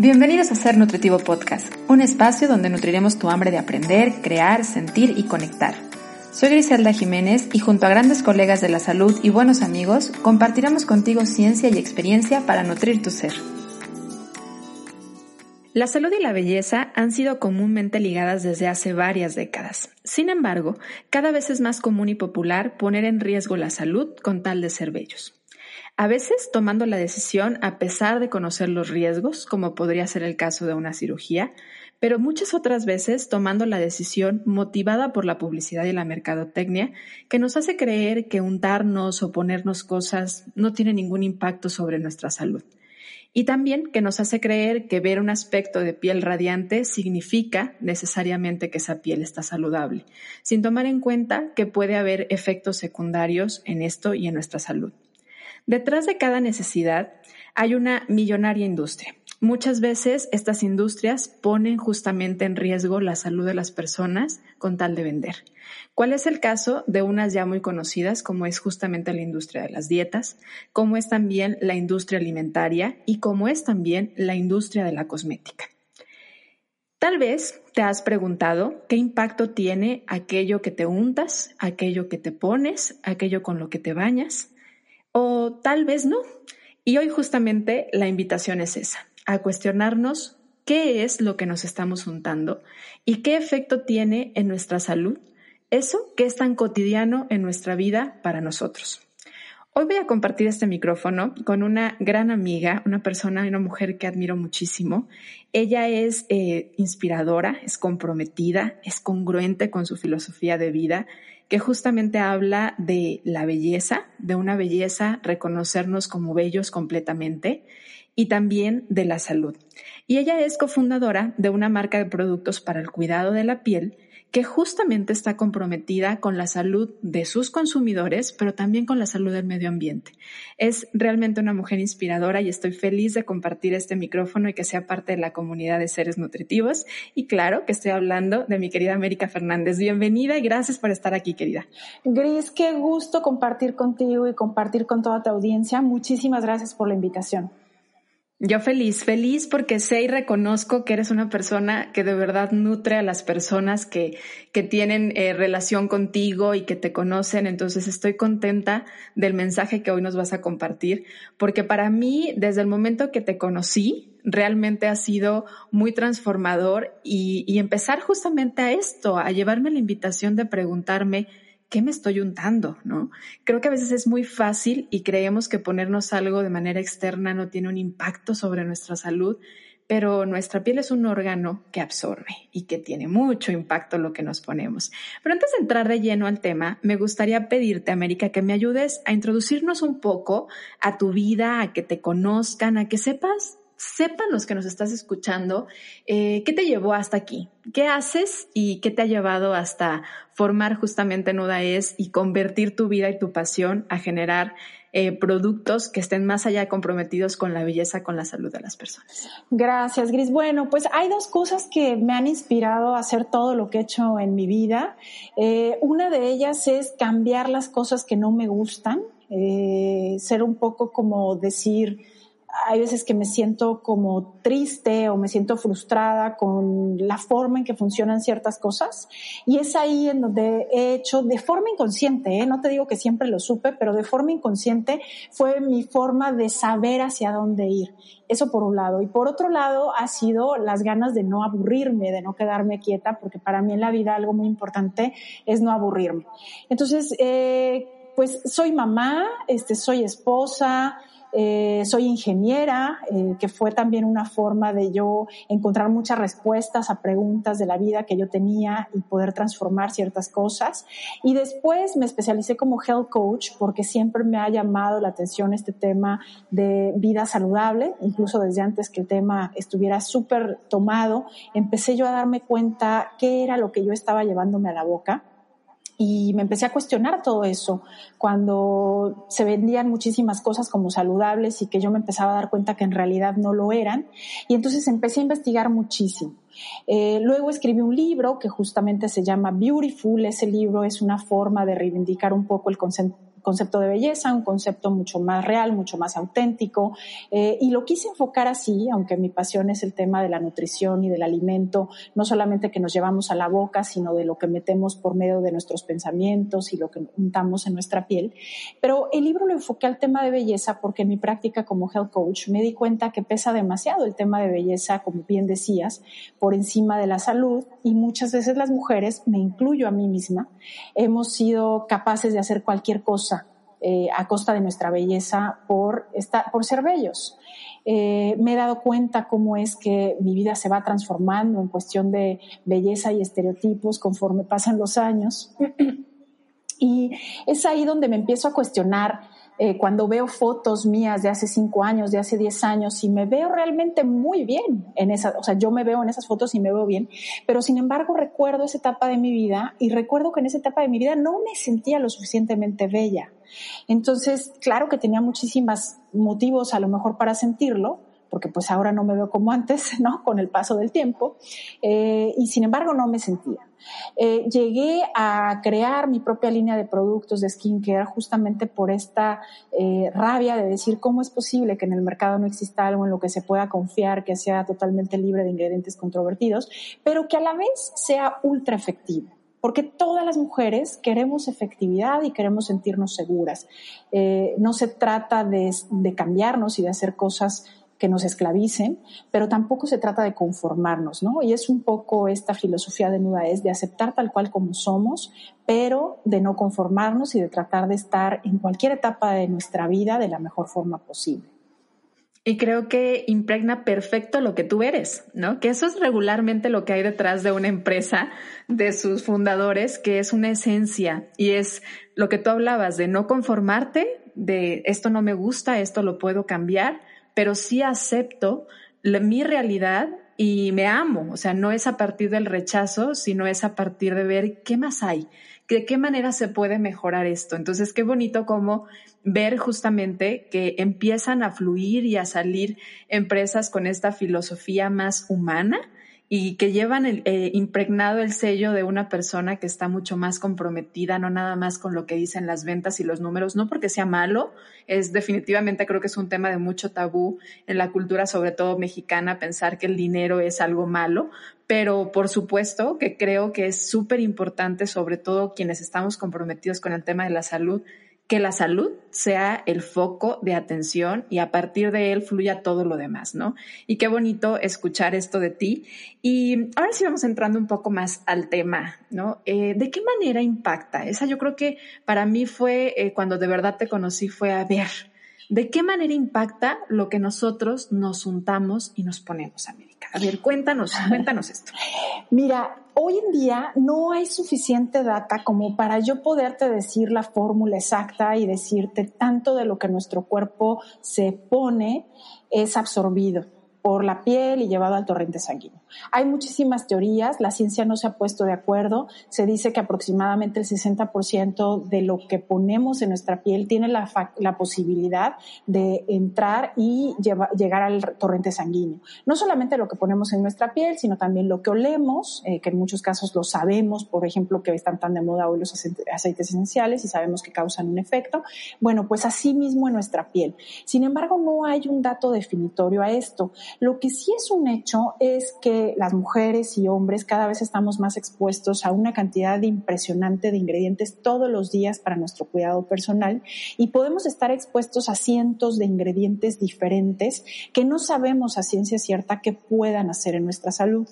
Bienvenidos a Ser Nutritivo Podcast, un espacio donde nutriremos tu hambre de aprender, crear, sentir y conectar. Soy Griselda Jiménez y junto a grandes colegas de la salud y buenos amigos, compartiremos contigo ciencia y experiencia para nutrir tu ser. La salud y la belleza han sido comúnmente ligadas desde hace varias décadas. Sin embargo, cada vez es más común y popular poner en riesgo la salud con tal de ser bellos. A veces tomando la decisión a pesar de conocer los riesgos, como podría ser el caso de una cirugía, pero muchas otras veces tomando la decisión motivada por la publicidad y la mercadotecnia, que nos hace creer que untarnos o ponernos cosas no tiene ningún impacto sobre nuestra salud. Y también que nos hace creer que ver un aspecto de piel radiante significa necesariamente que esa piel está saludable, sin tomar en cuenta que puede haber efectos secundarios en esto y en nuestra salud. Detrás de cada necesidad hay una millonaria industria. Muchas veces estas industrias ponen justamente en riesgo la salud de las personas con tal de vender. ¿Cuál es el caso de unas ya muy conocidas como es justamente la industria de las dietas, como es también la industria alimentaria y como es también la industria de la cosmética? Tal vez te has preguntado qué impacto tiene aquello que te untas, aquello que te pones, aquello con lo que te bañas o tal vez no. Y hoy justamente la invitación es esa, a cuestionarnos qué es lo que nos estamos untando y qué efecto tiene en nuestra salud eso que es tan cotidiano en nuestra vida para nosotros. Hoy voy a compartir este micrófono con una gran amiga, una persona, una mujer que admiro muchísimo. Ella es eh, inspiradora, es comprometida, es congruente con su filosofía de vida que justamente habla de la belleza, de una belleza, reconocernos como bellos completamente y también de la salud. Y ella es cofundadora de una marca de productos para el cuidado de la piel que justamente está comprometida con la salud de sus consumidores, pero también con la salud del medio ambiente. Es realmente una mujer inspiradora y estoy feliz de compartir este micrófono y que sea parte de la comunidad de seres nutritivos. Y claro que estoy hablando de mi querida América Fernández. Bienvenida y gracias por estar aquí, querida. Gris, qué gusto compartir contigo y compartir con toda tu audiencia. Muchísimas gracias por la invitación. Yo feliz, feliz porque sé y reconozco que eres una persona que de verdad nutre a las personas que, que tienen eh, relación contigo y que te conocen. Entonces estoy contenta del mensaje que hoy nos vas a compartir, porque para mí, desde el momento que te conocí, realmente ha sido muy transformador y, y empezar justamente a esto, a llevarme la invitación de preguntarme, ¿qué me estoy untando? ¿No? Creo que a veces es muy fácil y creemos que ponernos algo de manera externa no tiene un impacto sobre nuestra salud, pero nuestra piel es un órgano que absorbe y que tiene mucho impacto lo que nos ponemos. Pero antes de entrar de lleno al tema, me gustaría pedirte, América, que me ayudes a introducirnos un poco a tu vida, a que te conozcan, a que sepas sepan los que nos estás escuchando, eh, ¿qué te llevó hasta aquí? ¿Qué haces y qué te ha llevado hasta formar justamente Nudaes y convertir tu vida y tu pasión a generar eh, productos que estén más allá comprometidos con la belleza, con la salud de las personas? Gracias, Gris. Bueno, pues hay dos cosas que me han inspirado a hacer todo lo que he hecho en mi vida. Eh, una de ellas es cambiar las cosas que no me gustan, ser un poco como decir, hay veces que me siento como triste o me siento frustrada con la forma en que funcionan ciertas cosas y es ahí en donde he hecho de forma inconsciente, ¿eh? no te digo que siempre lo supe, pero de forma inconsciente fue mi forma de saber hacia dónde ir. Eso por un lado. Y por otro lado ha sido las ganas de no aburrirme, de no quedarme quieta, porque para mí en la vida algo muy importante es no aburrirme. Entonces, eh, pues soy mamá, este, soy esposa, eh, soy ingeniera, eh, que fue también una forma de yo encontrar muchas respuestas a preguntas de la vida que yo tenía y poder transformar ciertas cosas. Y después me especialicé como health coach porque siempre me ha llamado la atención este tema de vida saludable, incluso desde antes que el tema estuviera súper tomado, empecé yo a darme cuenta qué era lo que yo estaba llevándome a la boca y me empecé a cuestionar todo eso cuando se vendían muchísimas cosas como saludables y que yo me empezaba a dar cuenta que en realidad no lo eran. Y entonces empecé a investigar muchísimo. Eh, luego escribí un libro que justamente se llama Beautiful. Ese libro es una forma de reivindicar un poco el concepto concepto de belleza, un concepto mucho más real, mucho más auténtico. Eh, y lo quise enfocar así, aunque mi pasión es el tema de la nutrición y del alimento, no solamente que nos llevamos a la boca, sino de lo que metemos por medio de nuestros pensamientos y lo que untamos en nuestra piel. Pero el libro lo enfoqué al tema de belleza porque en mi práctica como health coach me di cuenta que pesa demasiado el tema de belleza, como bien decías, por encima de la salud y muchas veces las mujeres, me incluyo a mí misma, hemos sido capaces de hacer cualquier cosa eh, a costa de nuestra belleza por, por ser bellos. Eh, me he dado cuenta cómo es que mi vida se va transformando en cuestión de belleza y estereotipos conforme pasan los años. y es ahí donde me empiezo a cuestionar eh, cuando veo fotos mías de hace cinco años, de hace diez años, y me veo realmente muy bien en esa, o sea, yo me veo en esas fotos y me veo bien, pero sin embargo recuerdo esa etapa de mi vida y recuerdo que en esa etapa de mi vida no me sentía lo suficientemente bella. Entonces, claro que tenía muchísimos motivos a lo mejor para sentirlo, porque pues ahora no me veo como antes, ¿no? Con el paso del tiempo, eh, y sin embargo no me sentía. Eh, llegué a crear mi propia línea de productos de skincare justamente por esta eh, rabia de decir cómo es posible que en el mercado no exista algo en lo que se pueda confiar, que sea totalmente libre de ingredientes controvertidos, pero que a la vez sea ultra efectivo porque todas las mujeres queremos efectividad y queremos sentirnos seguras. Eh, no se trata de, de, cambiarnos y de hacer cosas que nos esclavicen, pero tampoco se trata de conformarnos, ¿no? Y es un poco esta filosofía de Nuda es de aceptar tal cual como somos, pero de no conformarnos y de tratar de estar en cualquier etapa de nuestra vida de la mejor forma posible. Y creo que impregna perfecto lo que tú eres, ¿no? Que eso es regularmente lo que hay detrás de una empresa, de sus fundadores, que es una esencia y es lo que tú hablabas de no conformarte, de esto no me gusta, esto lo puedo cambiar, pero sí acepto mi realidad y me amo. O sea, no es a partir del rechazo, sino es a partir de ver qué más hay, de qué manera se puede mejorar esto. Entonces, qué bonito como ver justamente que empiezan a fluir y a salir empresas con esta filosofía más humana y que llevan el, eh, impregnado el sello de una persona que está mucho más comprometida, no nada más con lo que dicen las ventas y los números, no porque sea malo, es definitivamente creo que es un tema de mucho tabú en la cultura, sobre todo mexicana, pensar que el dinero es algo malo, pero por supuesto que creo que es súper importante, sobre todo quienes estamos comprometidos con el tema de la salud, que la salud sea el foco de atención y a partir de él fluya todo lo demás, ¿no? Y qué bonito escuchar esto de ti. Y ahora sí vamos entrando un poco más al tema, ¿no? Eh, ¿De qué manera impacta? Esa yo creo que para mí fue, eh, cuando de verdad te conocí, fue a ver, ¿de qué manera impacta lo que nosotros nos untamos y nos ponemos, América? A ver, cuéntanos, cuéntanos esto. Mira, hoy en día no hay suficiente data como para yo poderte decir la fórmula exacta y decirte tanto de lo que nuestro cuerpo se pone es absorbido por la piel y llevado al torrente sanguíneo. Hay muchísimas teorías, la ciencia no se ha puesto de acuerdo. Se dice que aproximadamente el 60% de lo que ponemos en nuestra piel tiene la, posibilidad de entrar y llegar al torrente sanguíneo. No solamente lo que ponemos en nuestra piel, sino también lo que olemos, eh, que en muchos casos lo sabemos, por ejemplo, que están tan de moda hoy los aceites esenciales y sabemos que causan un efecto. Bueno, pues así mismo en nuestra piel. Sin embargo, no hay un dato definitorio a esto. Lo que sí es un hecho es que las mujeres y hombres cada vez estamos más expuestos a una cantidad impresionante de ingredientes todos los días para nuestro cuidado personal y podemos estar expuestos a cientos de ingredientes diferentes que no sabemos a ciencia cierta que puedan hacer en nuestra salud.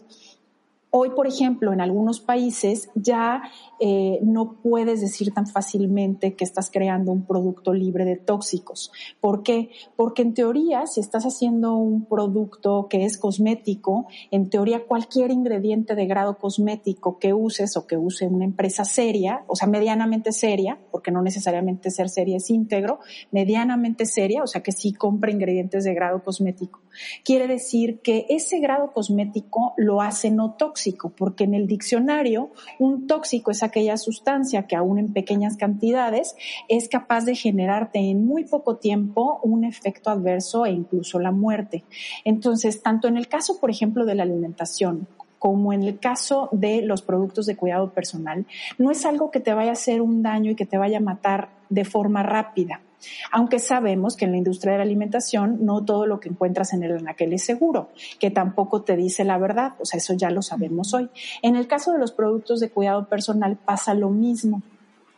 Hoy, por ejemplo, en algunos países ya eh, no puedes decir tan fácilmente que estás creando un producto libre de tóxicos. ¿Por qué? Porque en teoría, si estás haciendo un producto que es cosmético, en teoría cualquier ingrediente de grado cosmético que uses o que use una empresa seria, o sea, medianamente seria, porque no necesariamente ser seria es íntegro, medianamente seria, o sea, que sí compra ingredientes de grado cosmético, quiere decir que ese grado cosmético lo hace no tóxico porque en el diccionario un tóxico es aquella sustancia que aún en pequeñas cantidades es capaz de generarte en muy poco tiempo un efecto adverso e incluso la muerte. Entonces, tanto en el caso, por ejemplo, de la alimentación como en el caso de los productos de cuidado personal, no es algo que te vaya a hacer un daño y que te vaya a matar de forma rápida. Aunque sabemos que en la industria de la alimentación no todo lo que encuentras en el anaquel es seguro, que tampoco te dice la verdad, o sea, eso ya lo sabemos hoy. En el caso de los productos de cuidado personal pasa lo mismo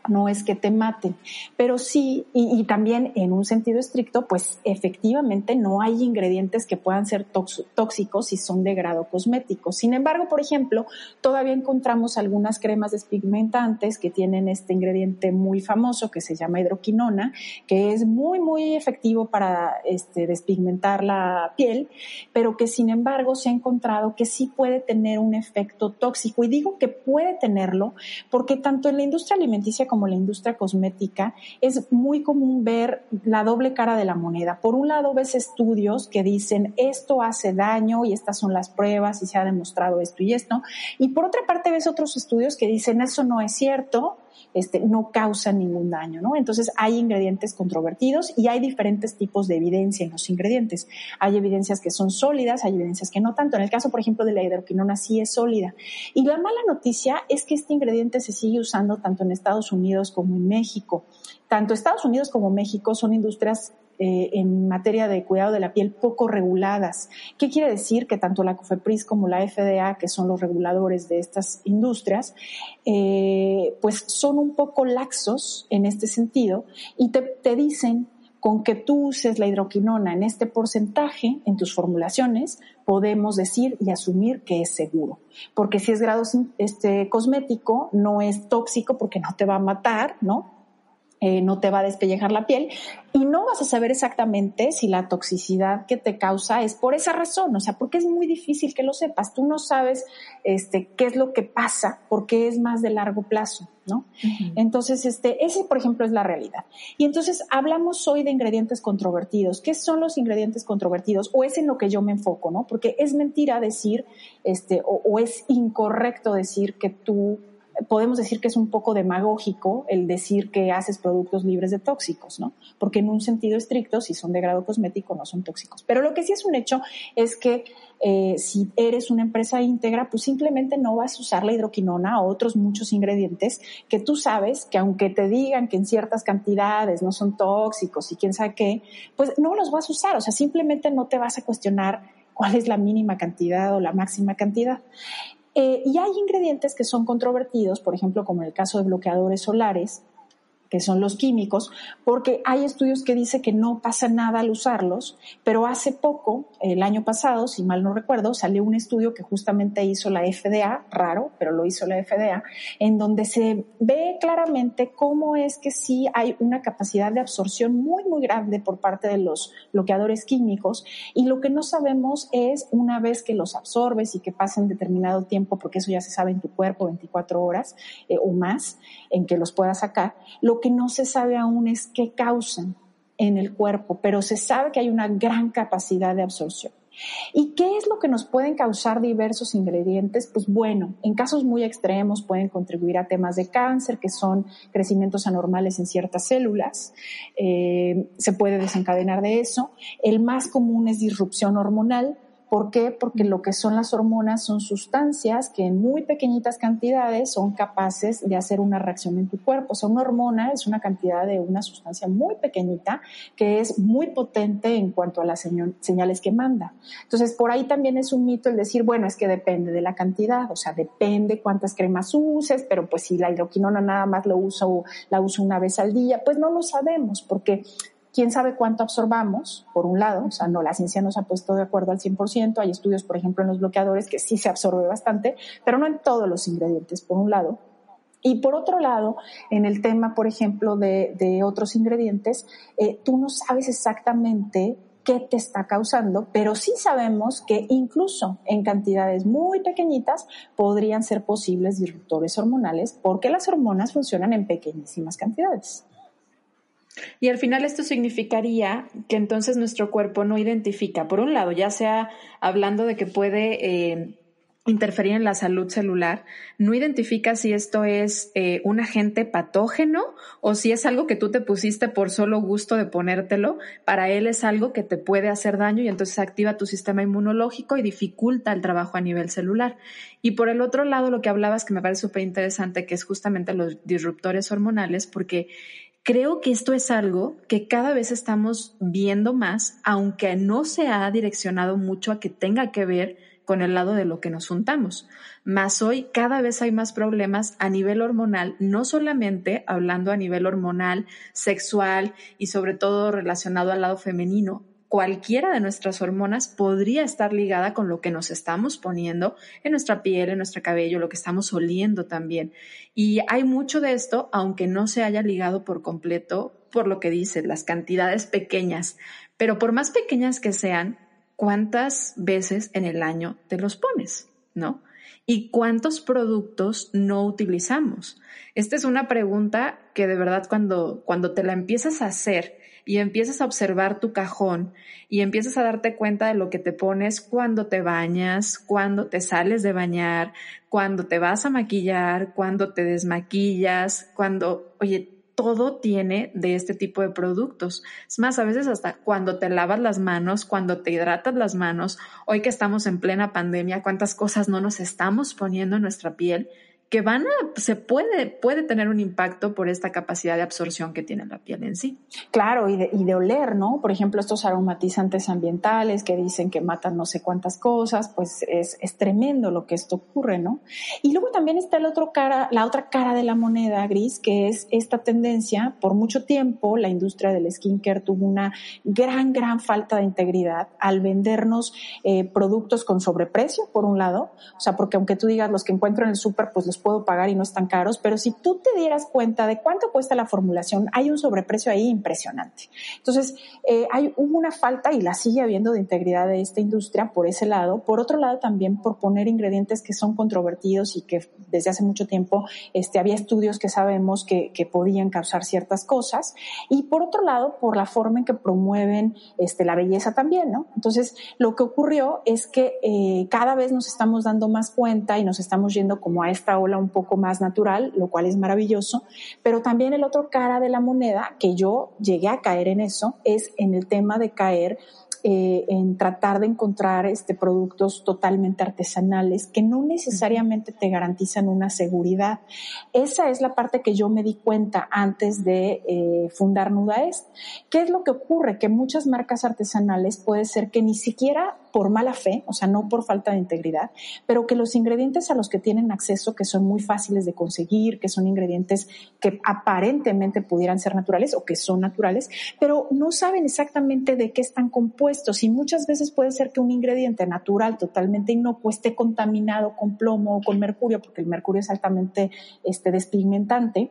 no es que te maten, pero sí, y, también en un sentido estricto, pues efectivamente no hay ingredientes que puedan ser tóxicos si son de grado cosmético. Sin embargo, por ejemplo, todavía encontramos algunas cremas despigmentantes que tienen este ingrediente muy famoso que se llama hidroquinona, que es muy, muy efectivo para este, despigmentar la piel, pero que sin embargo se ha encontrado que sí puede tener un efecto tóxico. Y digo que puede tenerlo porque tanto en la industria alimenticia como como la industria cosmética, es muy común ver la doble cara de la moneda. Por un lado ves estudios que dicen esto hace daño y estas son las pruebas y se ha demostrado esto y esto. Y por otra parte ves otros estudios que dicen eso no es cierto, este, no causan ningún daño, ¿no? Entonces hay ingredientes controvertidos y hay diferentes tipos de evidencia en los ingredientes. Hay evidencias que son sólidas, hay evidencias que no tanto. En el caso, por ejemplo, de la hidroquinona sí es sólida. Y la mala noticia es que este ingrediente se sigue usando tanto en Estados Unidos como en México. Tanto Estados Unidos como México son industrias eh, en materia de cuidado de la piel poco reguladas. ¿Qué quiere decir? Que tanto la COFEPRIS como la FDA, que son los reguladores de estas industrias, eh, pues son un poco laxos en este sentido y te, te dicen con que tú uses la hidroquinona en este porcentaje en tus formulaciones, podemos decir y asumir que es seguro. Porque si es grado este, cosmético, no es tóxico porque no te va a matar, ¿no? Eh, no te va a despellejar la piel y no vas a saber exactamente si la toxicidad que te causa es por esa razón, o sea, porque es muy difícil que lo sepas. Tú no sabes este, qué es lo que pasa porque es más de largo plazo, ¿no? Entonces, este, ese, por ejemplo, es la realidad. Y entonces hablamos hoy de ingredientes controvertidos. ¿Qué son los ingredientes controvertidos? O es en lo que yo me enfoco, ¿no? Porque es mentira decir, este, o es incorrecto decir que tú podemos decir que es un poco demagógico el decir que haces productos libres de tóxicos, ¿no? Porque en un sentido estricto, si son de grado cosmético, no son tóxicos. Pero lo que sí es un hecho es que eh, si eres una empresa íntegra, pues simplemente no vas a usar la hidroquinona o otros muchos ingredientes que tú sabes que aunque te digan que en ciertas cantidades no son tóxicos y quién sabe qué, pues no los vas a usar. O sea, simplemente no te vas a cuestionar cuál es la mínima cantidad o la máxima cantidad. Eh, y hay ingredientes que son controvertidos, por ejemplo, como en el caso de bloqueadores solares, que son los químicos, porque hay estudios que dicen que no pasa nada al usarlos, pero hace poco, el año pasado, si mal no recuerdo, salió un estudio que justamente hizo la FDA, raro, pero lo hizo la FDA, en donde se ve claramente cómo es que sí hay una capacidad de absorción muy, muy grande por parte de los bloqueadores químicos y lo que no sabemos es una vez que los absorbes y que pasen determinado tiempo, porque eso ya se sabe en tu cuerpo, 24 horas eh, o más, en que los puedas sacar, lo que no se sabe aún es qué causan en el cuerpo, pero se sabe que hay una gran capacidad de absorción. ¿Y qué es lo que nos pueden causar diversos ingredientes? Pues bueno, en casos muy extremos pueden contribuir a temas de cáncer, que son crecimientos anormales en ciertas células. Eh, se puede desencadenar de eso. El más común es disrupción hormonal, ¿Por qué? Porque lo que son las hormonas son sustancias que en muy pequeñitas cantidades son capaces de hacer una reacción en tu cuerpo. O sea, una hormona es una cantidad de una sustancia muy pequeñita que es muy potente en cuanto a las señales que manda. Entonces, por ahí también es un mito el decir, bueno, es que depende de la cantidad, o sea, depende cuántas cremas uses, pero pues si la hidroquinona nada más lo uso, la uso una vez al día, pues no lo sabemos porque quién sabe cuánto absorbamos, por un lado, o sea, no, la ciencia nos ha puesto de acuerdo al 100%, hay estudios, por ejemplo, en los bloqueadores que sí se absorbe bastante, pero no en todos los ingredientes, por un lado. Y por otro lado, en el tema, por ejemplo, de, otros ingredientes, eh, tú no sabes exactamente qué te está causando, pero sí sabemos que incluso en cantidades muy pequeñitas podrían ser posibles disruptores hormonales porque las hormonas funcionan en pequeñísimas cantidades. Y al final esto significaría que entonces nuestro cuerpo no identifica, por un lado, ya sea hablando de que puede eh, interferir en la salud celular, no identifica si esto es eh, un agente patógeno o si es algo que tú te pusiste por solo gusto de ponértelo. Para él es algo que te puede hacer daño y entonces activa tu sistema inmunológico y dificulta el trabajo a nivel celular. Y por el otro lado, lo que hablabas que me parece súper interesante, que es justamente los disruptores hormonales, porque Creo que esto es algo que cada vez estamos viendo más, aunque no se ha direccionado mucho a que tenga que ver con el lado de lo que nos juntamos. Más hoy cada vez hay más problemas a nivel hormonal, no solamente hablando a nivel hormonal, sexual y sobre todo relacionado al lado femenino. Cualquiera de nuestras hormonas podría estar ligada con lo que nos estamos poniendo en nuestra piel, en nuestro cabello, lo que estamos oliendo también. Y hay mucho de esto, aunque no se haya ligado por completo por lo que dice, las cantidades pequeñas. Pero por más pequeñas que sean, cuántas veces en el año te los pones, ¿no? ¿Y cuántos productos no utilizamos? Esta es una pregunta que de verdad cuando, cuando te la empiezas a hacer y empiezas a observar tu cajón y empiezas a darte cuenta de lo que te pones cuando te bañas, cuando te sales de bañar, cuando te vas a maquillar, cuando te desmaquillas, cuando, oye, todo tiene de este tipo de productos. Es más, a veces hasta cuando te lavas las manos, cuando te hidratas las manos, hoy que estamos en plena pandemia, cuántas cosas no nos estamos poniendo en nuestra piel que van a, se puede, puede tener un impacto por esta capacidad de absorción que tiene la piel en sí. Claro, y de, y de oler, ¿no? Por ejemplo, estos aromatizantes ambientales que dicen que matan no sé cuántas cosas, pues es, es tremendo lo que esto ocurre, ¿no? Y luego también está el otro cara, la otra cara de la moneda gris, que es esta tendencia. Por mucho tiempo, la industria del skincare tuvo una gran, gran falta de integridad al vendernos eh, productos con sobreprecio, por un lado. O sea, porque aunque tú digas los que encuentro en el súper, pues los puedo pagar y no están caros, pero si tú te dieras cuenta de cuánto cuesta la formulación, hay un sobreprecio ahí impresionante. Entonces, eh, hay, una falta y la sigue habiendo de integridad de esta industria por ese lado. Por otro lado, también por poner ingredientes que son controvertidos y que desde hace mucho tiempo este, había estudios que sabemos que, que podían causar ciertas cosas. Y por otro lado, por la forma en que promueven este, la belleza también, ¿no? Entonces, lo que ocurrió es que eh, cada vez nos estamos dando más cuenta y nos estamos yendo como a esta un poco más natural, lo cual es maravilloso, pero también el otro cara de la moneda, que yo llegué a caer en eso, es en el tema de caer eh, en tratar de encontrar este, productos totalmente artesanales que no necesariamente te garantizan una seguridad. Esa es la parte que yo me di cuenta antes de eh, fundar Nudaest. ¿Qué es lo que ocurre? Que muchas marcas artesanales puede ser que ni siquiera por mala fe, o sea, no por falta de integridad, pero que los ingredientes a los que tienen acceso, que son muy fáciles de conseguir, que son ingredientes que aparentemente pudieran ser naturales o que son naturales, pero no saben exactamente de qué están compuestos. Y muchas veces puede ser que un ingrediente natural totalmente inocuo esté contaminado con plomo o con mercurio, porque el mercurio es altamente este, despigmentante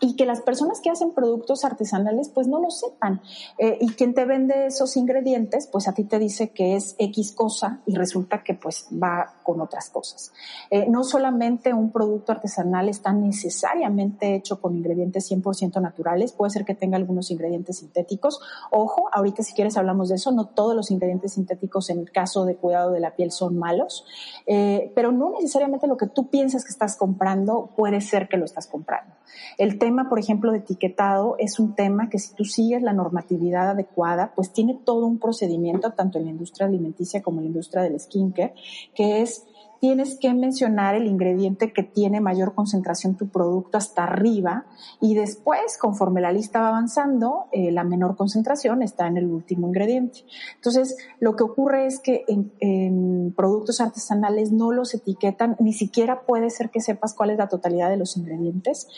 y que las personas que hacen productos artesanales pues no lo sepan. Eh, y quien te vende esos ingredientes pues a ti te dice que es X cosa y resulta que pues va con otras cosas. Eh, no solamente un producto artesanal está necesariamente hecho con ingredientes 100% naturales, puede ser que tenga algunos ingredientes sintéticos. Ojo, ahorita si quieres hablamos de eso, no todos los ingredientes sintéticos en el caso de cuidado de la piel son malos, eh, pero no necesariamente lo que tú piensas que estás comprando puede ser que lo estás comprando. El tema, por ejemplo, de etiquetado es un tema que si tú sigues la normatividad adecuada, pues tiene todo un procedimiento, tanto en la industria alimenticia como en la industria del skincare, que es tienes que mencionar el ingrediente que tiene mayor concentración tu producto hasta arriba y después, conforme la lista va avanzando, eh, la menor concentración está en el último ingrediente. Entonces, lo que ocurre es que en, productos artesanales no los etiquetan, ni siquiera puede ser que sepas cuál es la totalidad de los ingredientes.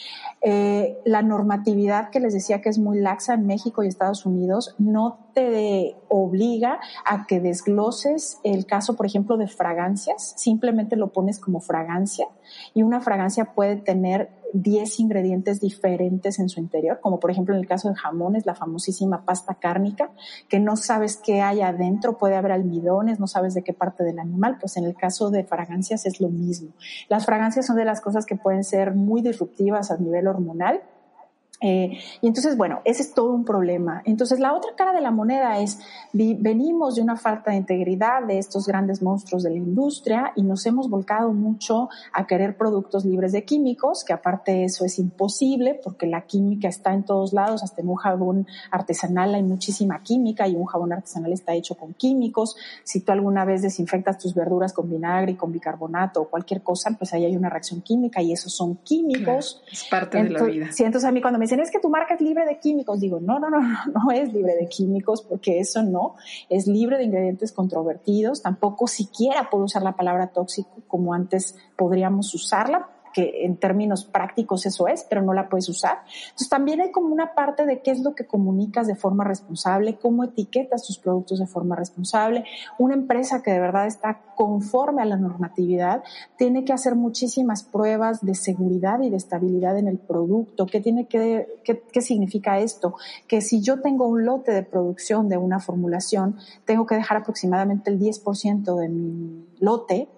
Eh, la normatividad que les decía que es muy laxa en México y Estados Unidos no te obliga a que desgloses el caso, por ejemplo, de fragancias, simplemente lo pones como fragancia y una fragancia puede tener 10 ingredientes diferentes en su interior, como por ejemplo en el caso de jamones, la famosísima pasta cárnica, que no sabes qué hay adentro, puede haber almidones, no sabes de qué parte del animal, pues en el caso de fragancias es lo mismo. Las fragancias son de las cosas que pueden ser muy disruptivas a nivel hormonal Eh, y entonces, bueno, ese es todo un problema. Entonces, la otra cara de la moneda es, venimos de una falta de integridad de estos grandes monstruos de la industria y nos hemos volcado mucho a querer productos libres de químicos, que aparte eso es imposible porque la química está en todos lados, hasta en un jabón artesanal hay muchísima química y un jabón artesanal está hecho con químicos. Si tú alguna vez desinfectas tus verduras con vinagre y con bicarbonato o cualquier cosa, pues ahí hay una reacción química y esos son químicos. es parte de la vida. Sí, entonces a mí cuando me dicen, es que tu marca es libre de químicos, digo, no, no, no, no, es libre de químicos porque eso no, es libre de ingredientes controvertidos, tampoco siquiera puedo usar la palabra tóxico como antes podríamos usarla que en términos prácticos eso es, pero no la puedes usar. Entonces también hay como una parte de qué es lo que comunicas de forma responsable, cómo etiquetas tus productos de forma responsable. Una empresa que de verdad está conforme a la normatividad tiene que hacer muchísimas pruebas de seguridad y de estabilidad en el producto. ¿Qué tiene que, qué, qué significa esto? Que si yo tengo un lote de producción de una formulación, tengo que dejar aproximadamente el 10% de mi lote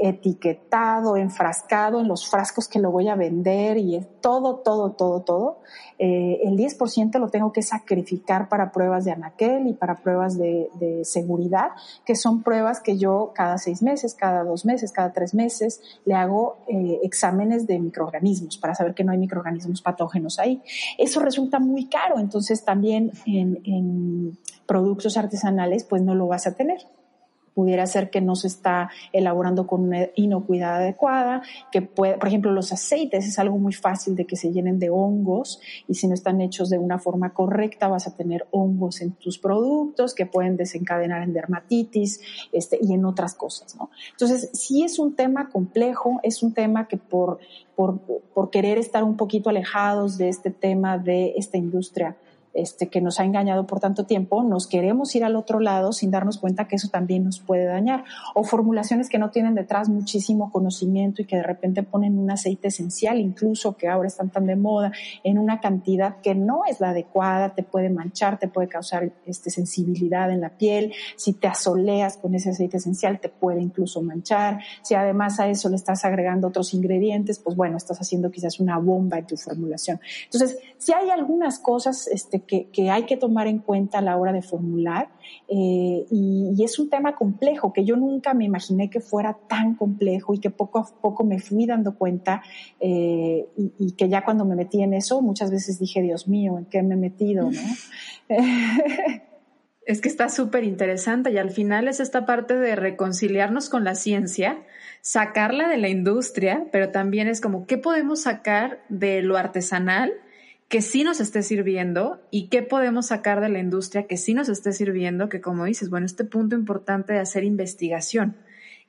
etiquetado, enfrascado en los frascos que lo voy a vender y todo, todo, todo, todo. Eh, el 10% lo tengo que sacrificar para pruebas de anaquel y para pruebas de, seguridad, que son pruebas que yo cada seis meses, cada dos meses, cada tres meses le hago eh, exámenes de microorganismos para saber que no hay microorganismos patógenos ahí. Eso resulta muy caro, entonces también en, en productos artesanales pues no lo vas a tener pudiera ser que no se está elaborando con una inocuidad adecuada, que puede, por ejemplo, los aceites es algo muy fácil de que se llenen de hongos y si no están hechos de una forma correcta vas a tener hongos en tus productos que pueden desencadenar en dermatitis este, y en otras cosas, ¿no? Entonces, sí es un tema complejo, es un tema que por, por, por querer estar un poquito alejados de este tema de esta industria, este, que nos ha engañado por tanto tiempo, nos queremos ir al otro lado sin darnos cuenta que eso también nos puede dañar. O formulaciones que no tienen detrás muchísimo conocimiento y que de repente ponen un aceite esencial, incluso que ahora están tan de moda, en una cantidad que no es la adecuada, te puede manchar, te puede causar este, sensibilidad en la piel. Si te asoleas con ese aceite esencial, te puede incluso manchar. Si además a eso le estás agregando otros ingredientes, pues bueno, estás haciendo quizás una bomba en tu formulación. Entonces, si hay algunas cosas, este, que, hay que tomar en cuenta a la hora de formular eh, y, es un tema complejo que yo nunca me imaginé que fuera tan complejo y que poco a poco me fui dando cuenta eh, y, que ya cuando me metí en eso muchas veces dije, Dios mío, ¿en qué me he metido? Es que está súper interesante y al final es esta parte de reconciliarnos con la ciencia, sacarla de la industria, pero también es como, ¿qué podemos sacar de lo artesanal? Que sí nos esté sirviendo y qué podemos sacar de la industria que sí nos esté sirviendo, que como dices, bueno, este punto importante de hacer investigación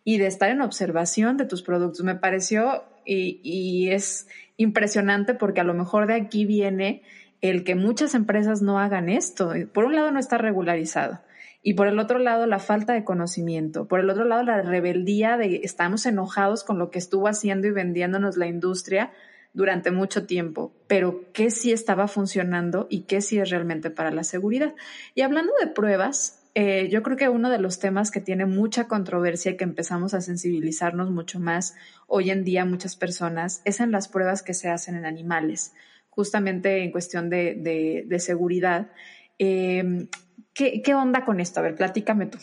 y de estar en observación de tus productos me pareció y, es impresionante porque a lo mejor de aquí viene el que muchas empresas no hagan esto. Por un lado no está regularizado y por el otro lado la falta de conocimiento, por el otro lado la rebeldía de estamos enojados con lo que estuvo haciendo y vendiéndonos la industria durante mucho tiempo, pero qué sí estaba funcionando y qué sí es realmente para la seguridad. Y hablando de pruebas, eh, yo creo que uno de los temas que tiene mucha controversia y que empezamos a sensibilizarnos mucho más hoy en día muchas personas es en las pruebas que se hacen en animales, justamente en cuestión de, seguridad. Eh, ¿qué, ¿Qué onda con esto? A ver, platícame tú.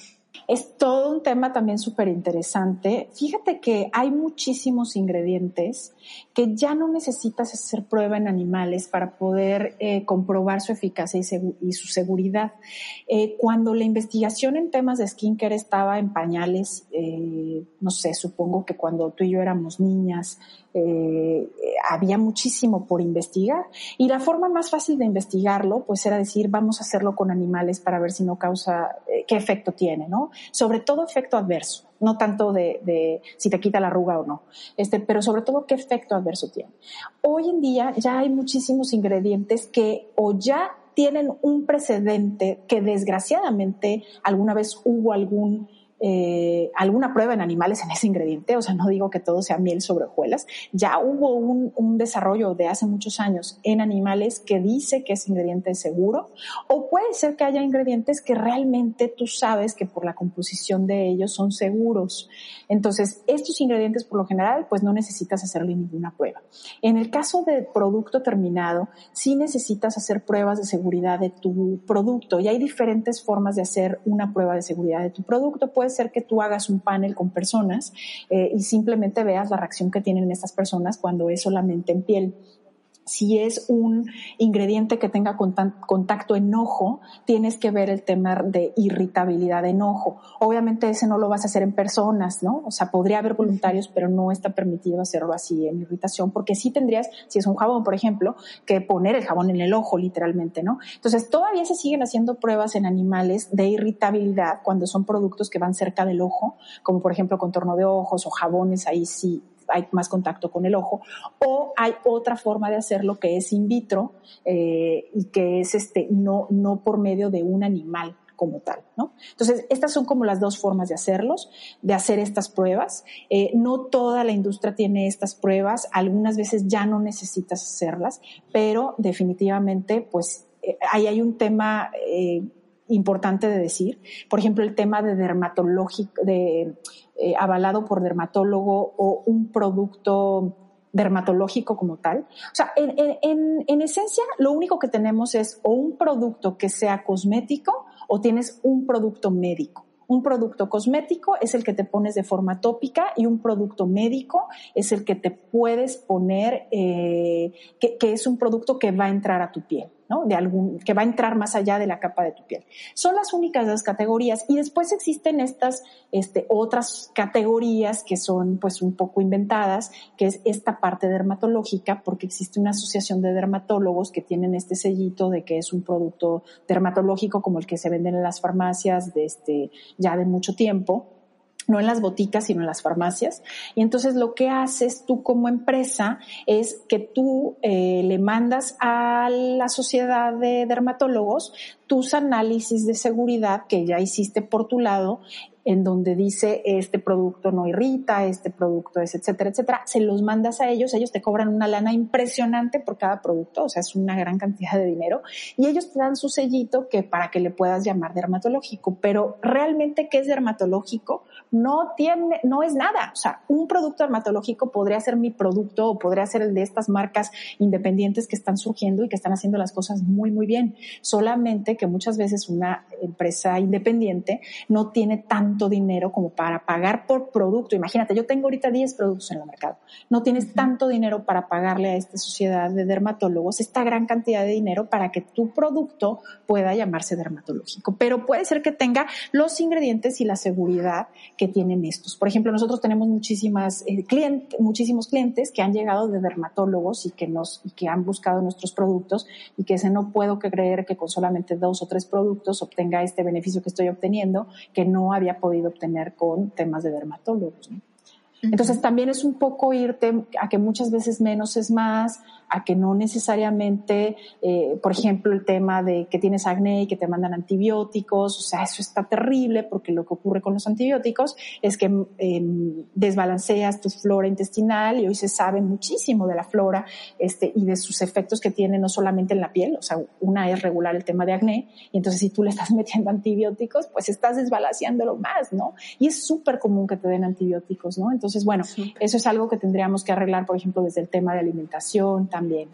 Es todo un tema también súper interesante. Fíjate que hay muchísimos ingredientes que ya no necesitas hacer prueba en animales para poder eh, comprobar su eficacia y, su seguridad. Eh, cuando la investigación en temas de skincare estaba en pañales, eh, no sé, supongo que cuando tú y yo éramos niñas, había muchísimo por investigar y la forma más fácil de investigarlo pues era decir vamos a hacerlo con animales para ver si no causa qué efecto tiene, ¿no? Sobre todo efecto adverso no tanto de, si te quita la arruga o no, este, pero sobre todo qué efecto adverso tiene. Hoy en día ya hay muchísimos ingredientes que o ya tienen un precedente que desgraciadamente alguna vez hubo algún eh, alguna prueba en animales en ese ingrediente, o sea, no digo que todo sea miel sobre hojuelas, ya hubo un, un, desarrollo de hace muchos años en animales que dice que ese ingrediente es seguro, o puede ser que haya ingredientes que realmente tú sabes que por la composición de ellos son seguros. Entonces, estos ingredientes por lo general, pues no necesitas hacerle ninguna prueba. En el caso de producto terminado, sí necesitas hacer pruebas de seguridad de tu producto y hay diferentes formas de hacer una prueba de seguridad de tu producto. Puede ser que tú hagas un panel con personas eh, y simplemente veas la reacción que tienen estas personas cuando es solamente en piel si es un ingrediente que tenga contacto en ojo, tienes que ver el tema de irritabilidad en ojo. Obviamente ese no lo vas a hacer en personas, ¿no? O sea, podría haber voluntarios, pero no está permitido hacerlo así en irritación, porque sí tendrías, si es un jabón, por ejemplo, que poner el jabón en el ojo, literalmente, ¿no? Entonces, todavía se siguen haciendo pruebas en animales de irritabilidad cuando son productos que van cerca del ojo, como por ejemplo contorno de ojos o jabones, ahí sí hay más contacto con el ojo, o hay otra forma de hacerlo que es in vitro eh, y que es este, no, no por medio de un animal como tal, ¿no? Entonces, estas son como las dos formas de hacerlos, de hacer estas pruebas. Eh, no toda la industria tiene estas pruebas, algunas veces ya no necesitas hacerlas, pero definitivamente, pues, eh, ahí hay un tema importante de decir. Por ejemplo, el tema de dermatológico, de eh, avalado por dermatólogo o un producto dermatológico como tal. O sea, en, en, esencia, lo único que tenemos es o un producto que sea cosmético o tienes un producto médico. Un producto cosmético es el que te pones de forma tópica y un producto médico es el que te puedes poner, eh, que, que es un producto que va a entrar a tu piel. De algún, que va a entrar más allá de la capa de tu piel. Son las únicas dos categorías y después existen estas, este, otras categorías que son pues un poco inventadas, que es esta parte dermatológica, porque existe una asociación de dermatólogos que tienen este sellito de que es un producto dermatológico como el que se venden en las farmacias de este, ya de mucho tiempo no en las boticas, sino en las farmacias. Y entonces lo que haces tú como empresa es que tú eh, le mandas a la sociedad de dermatólogos tus análisis de seguridad que ya hiciste por tu lado en donde dice este producto no irrita, este producto es, etcétera, etcétera, se los mandas a ellos, ellos te cobran una lana impresionante por cada producto, o sea, es una gran cantidad de dinero, y ellos te dan su sellito que para que le puedas llamar dermatológico, pero realmente, ¿qué es dermatológico? No tiene, no es nada, o sea, un producto dermatológico podría ser mi producto o podría ser el de estas marcas independientes que están surgiendo y que están haciendo las cosas muy, muy bien, solamente que muchas veces una empresa independiente no tiene tanto dinero como para pagar por producto. Imagínate, yo tengo ahorita 10 productos en el mercado. No tienes tanto dinero para pagarle a esta sociedad de dermatólogos esta gran cantidad de dinero para que tu producto pueda llamarse dermatológico. Pero puede ser que tenga los ingredientes y la seguridad que tienen estos. Por ejemplo, nosotros tenemos muchísimas eh, clientes, muchísimos clientes que han llegado de dermatólogos y que nos y que han buscado nuestros productos y que ese no puedo creer que con solamente dos o tres productos obtenga este beneficio que estoy obteniendo que no había podido obtener con temas de dermatólogos. Entonces también es un poco irte a que muchas veces menos es más, a que no necesariamente, eh, por ejemplo, el tema de que tienes acné y que te mandan antibióticos, o sea, eso está terrible porque lo que ocurre con los antibióticos es que em, desbalanceas tu flora intestinal y hoy se sabe muchísimo de la flora este, y de sus efectos que tiene no solamente en la piel, o sea, una es regular el tema de acné y entonces si tú le estás metiendo antibióticos, pues estás desbalanceándolo más, ¿no? Y es súper común que te den antibióticos, ¿no? Entonces, bueno, eso es algo que tendríamos que arreglar, por ejemplo, desde el tema de alimentación, también.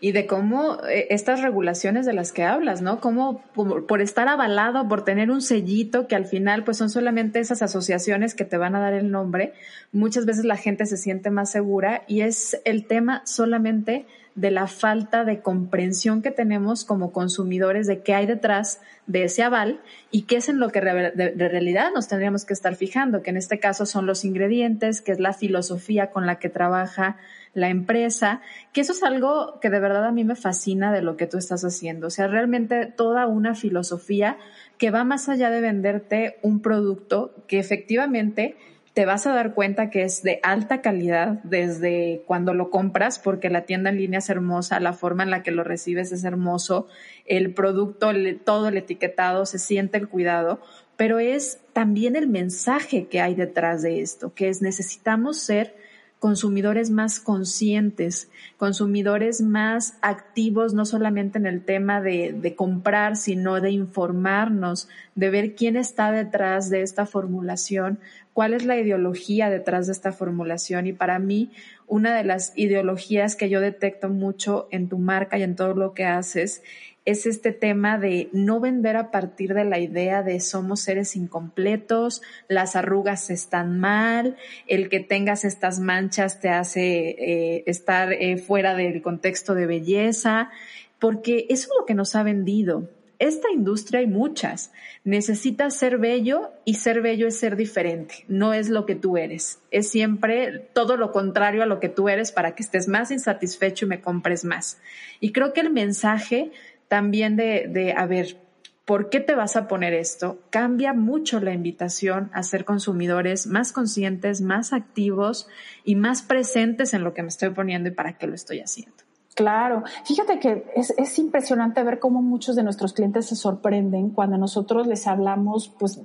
Y de cómo eh, estas regulaciones de las que hablas, ¿no? Cómo por, estar avalado, por tener un sellito que al final pues son solamente esas asociaciones que te van a dar el nombre, muchas veces la gente se siente más segura y es el tema solamente de la falta de comprensión que tenemos como consumidores de qué hay detrás de ese aval y qué es en lo que de, realidad nos tendríamos que estar fijando, que en este caso son los ingredientes, que es la filosofía con la que trabaja la empresa, que eso es algo que de verdad a mí me fascina de lo que tú estás haciendo, o sea, realmente toda una filosofía que va más allá de venderte un producto que efectivamente te vas a dar cuenta que es de alta calidad desde cuando lo compras, porque la tienda en línea es hermosa, la forma en la que lo recibes es hermoso, el producto, todo el etiquetado, se siente el cuidado, pero es también el mensaje que hay detrás de esto, que es necesitamos ser consumidores más conscientes, consumidores más activos, no solamente en el tema de, de, comprar, sino de informarnos, de ver quién está detrás de esta formulación, cuál es la ideología detrás de esta formulación. Y para mí, una de las ideologías que yo detecto mucho en tu marca y en todo lo que haces es este tema de no vender a partir de la idea de somos seres incompletos, las arrugas están mal, el que tengas estas manchas te hace eh, estar eh, fuera del contexto de belleza, porque eso es lo que nos ha vendido. Esta industria hay muchas. Necesitas ser bello y ser bello es ser diferente. No es lo que tú eres. Es siempre todo lo contrario a lo que tú eres para que estés más insatisfecho y me compres más. Y creo que el mensaje también de, de, a ver, ¿por qué te vas a poner esto? Cambia mucho la invitación a ser consumidores más conscientes, más activos y más presentes en lo que me estoy poniendo y para qué lo estoy haciendo. Claro, fíjate que es, es, impresionante ver cómo muchos de nuestros clientes se sorprenden cuando nosotros les hablamos, pues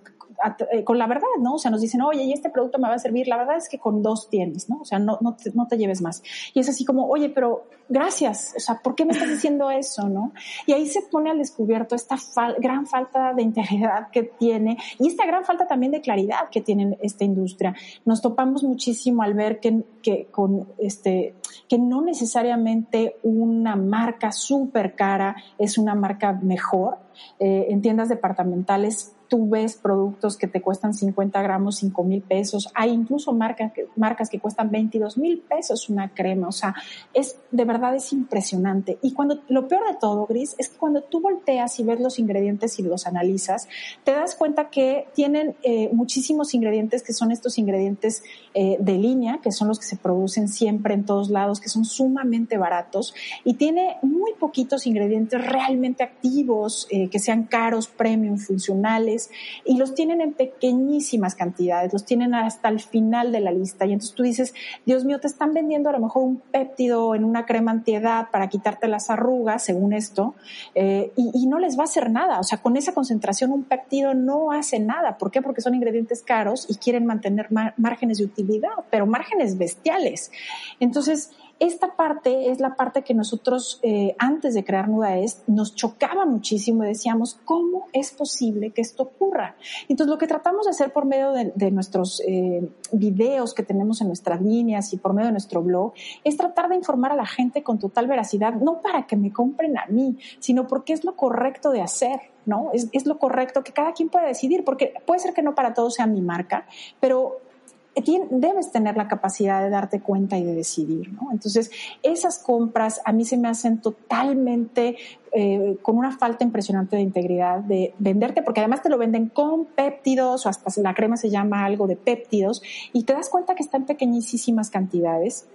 eh, con la verdad, ¿no? O sea, nos dicen, oye, y este producto me va a servir. La verdad es que con dos tienes, ¿no? O sea, no, no, te, no te lleves más. Y es así como, oye, pero gracias. O sea, ¿por qué me estás diciendo eso, no? Y ahí se pone al descubierto esta gran falta de integridad que tiene y esta gran falta también de claridad que tiene esta industria. Nos topamos muchísimo al ver que, que con este, que no necesariamente una marca súper cara es una marca mejor. Eh, en tiendas departamentales tú ves productos que te cuestan 50 gramos, 5 mil pesos. Hay incluso marcas que, marcas que cuestan 22 mil pesos una crema. O sea, es, de verdad es impresionante. Y cuando, lo peor de todo, Gris, es que cuando tú volteas y ves los ingredientes y los analizas, te das cuenta que tienen eh, muchísimos ingredientes que son estos ingredientes eh, de línea, que son los que se producen siempre en todos lados, que son sumamente baratos y tiene muy poquitos ingredientes realmente activos, eh, que sean caros, premium, funcionales y los tienen en pequeñísimas cantidades, los tienen hasta el final de la lista. Y entonces tú dices, Dios mío, te están vendiendo a lo mejor un péptido en una crema antiedad para quitarte las arrugas, según esto, eh, y, no les va a hacer nada. O sea, con esa concentración un péptido no hace nada. ¿Por qué? Porque son ingredientes caros y quieren mantener márgenes de utilidad, pero márgenes bestiales. Entonces, esta parte es la parte que nosotros eh, antes de crear Nudaes nos chocaba muchísimo y decíamos, ¿cómo es posible que esto ocurra? Entonces lo que tratamos de hacer por medio de, nuestros eh, videos que tenemos en nuestras líneas y por medio de nuestro blog es tratar de informar a la gente con total veracidad, no para que me compren a mí, sino porque es lo correcto de hacer. ¿no? Es, lo correcto que cada quien pueda decidir, porque puede ser que no para todos sea mi marca, pero debes tener la capacidad de darte cuenta y de decidir, ¿no? Entonces, esas compras a mí se me hacen totalmente eh, con una falta impresionante de integridad de venderte, porque además te lo venden con péptidos o hasta la crema se llama algo de péptidos y te das cuenta que está en pequeñísimas cantidades